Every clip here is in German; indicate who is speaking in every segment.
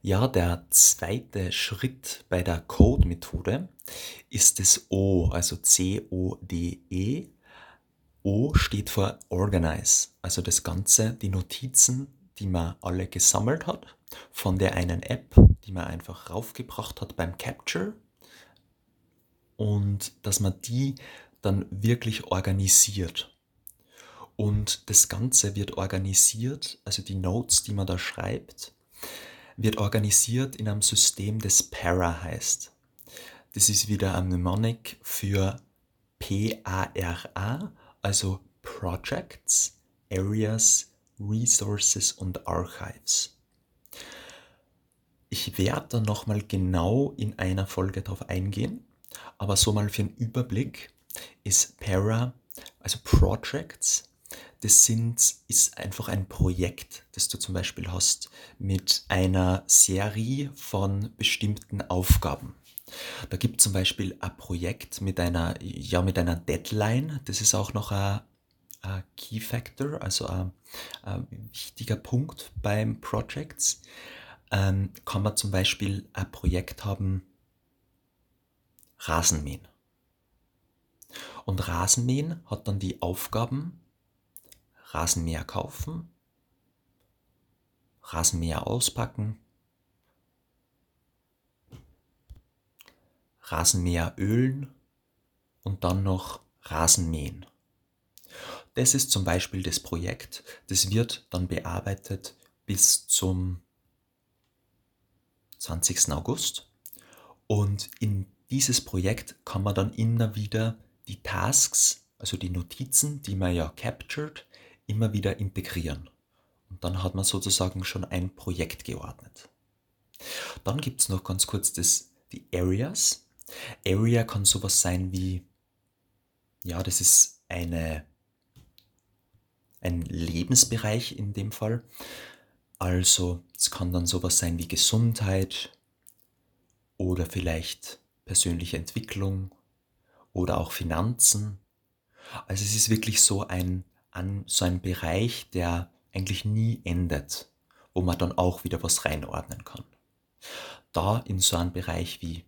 Speaker 1: Ja, der zweite Schritt bei der Code-Methode ist das O, also C-O-D-E. O steht für Organize, also das Ganze, die Notizen, die man alle gesammelt hat, von der einen App, die man einfach raufgebracht hat beim Capture und dass man die dann wirklich organisiert. Und das Ganze wird organisiert, also die Notes, die man da schreibt, wird organisiert in einem System, das Para heißt. Das ist wieder ein Mnemonic für P-A-R-A, also Projects, Areas, Resources und Archives. Ich werde dann nochmal genau in einer Folge darauf eingehen, aber so mal für einen Überblick ist Para, also Projects, das sind, ist einfach ein Projekt, das du zum Beispiel hast mit einer Serie von bestimmten Aufgaben. Da gibt es zum Beispiel ein Projekt mit einer, ja, mit einer Deadline. Das ist auch noch ein, ein Key Factor, also ein, ein, wichtiger Punkt beim Projects. Ähm, kann man zum Beispiel ein Projekt haben, Rasenmähen. Und Rasenmähen hat dann die Aufgaben, Rasenmäher kaufen, Rasenmäher auspacken, Rasenmäher ölen und dann noch Rasenmähen. Das ist zum Beispiel das Projekt. Das wird dann bearbeitet bis zum 20. August. Und in dieses Projekt kann man dann immer wieder die Tasks, also die Notizen, die man ja captured, immer wieder integrieren. Und dann hat man sozusagen schon ein Projekt geordnet. Dann gibt es noch ganz kurz das, die Areas. Area kann sowas sein wie, ja, das ist eine, ein Lebensbereich in dem Fall. Also es kann dann sowas sein wie Gesundheit oder vielleicht persönliche Entwicklung oder auch Finanzen. Also es ist wirklich so ein an so einen Bereich, der eigentlich nie endet, wo man dann auch wieder was reinordnen kann. Da in so einen Bereich wie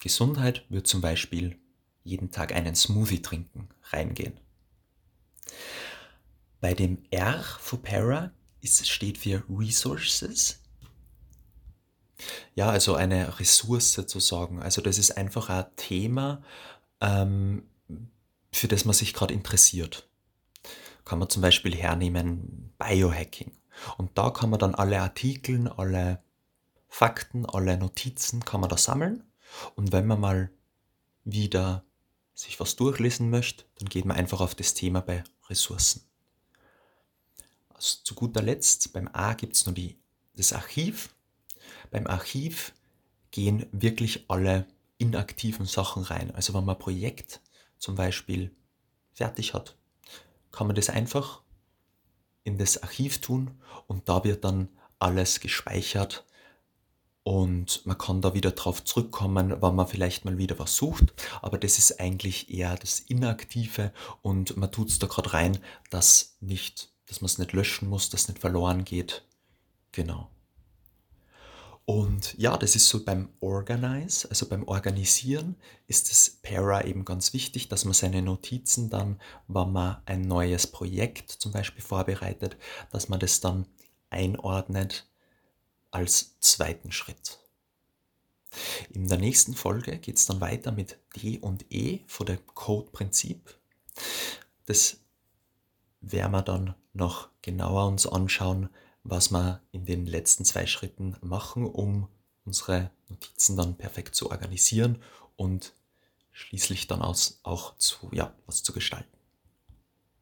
Speaker 1: Gesundheit wird zum Beispiel jeden Tag einen Smoothie trinken reingehen. Bei dem R für Para ist, steht für Resources. Ja, also eine Ressource zu sagen. Also das ist einfach ein Thema, ähm, für das man sich gerade interessiert kann man zum Beispiel hernehmen Biohacking. Und da kann man dann alle Artikel, alle Fakten, alle Notizen kann man da sammeln. Und wenn man mal wieder sich was durchlesen möchte, dann geht man einfach auf das Thema bei Ressourcen. Also zu guter Letzt, beim A gibt es nur die, das Archiv. Beim Archiv gehen wirklich alle inaktiven Sachen rein. Also wenn man ein Projekt zum Beispiel fertig hat, kann man das einfach in das Archiv tun und da wird dann alles gespeichert und man kann da wieder drauf zurückkommen, wenn man vielleicht mal wieder was sucht. Aber das ist eigentlich eher das Inaktive und man tut es da gerade rein, dass dass man es nicht löschen muss, dass es nicht verloren geht. Genau. Und ja, das ist so beim Organize, also beim Organisieren ist das Para eben ganz wichtig, dass man seine Notizen dann, wenn man ein neues Projekt zum Beispiel vorbereitet, dass man das dann einordnet als zweiten Schritt. In der nächsten Folge geht es dann weiter mit D und E vor dem Code-Prinzip. Das werden wir dann noch genauer uns anschauen, was wir in den letzten zwei Schritten machen, um unsere Notizen dann perfekt zu organisieren und schließlich dann auch zu, ja, was zu gestalten.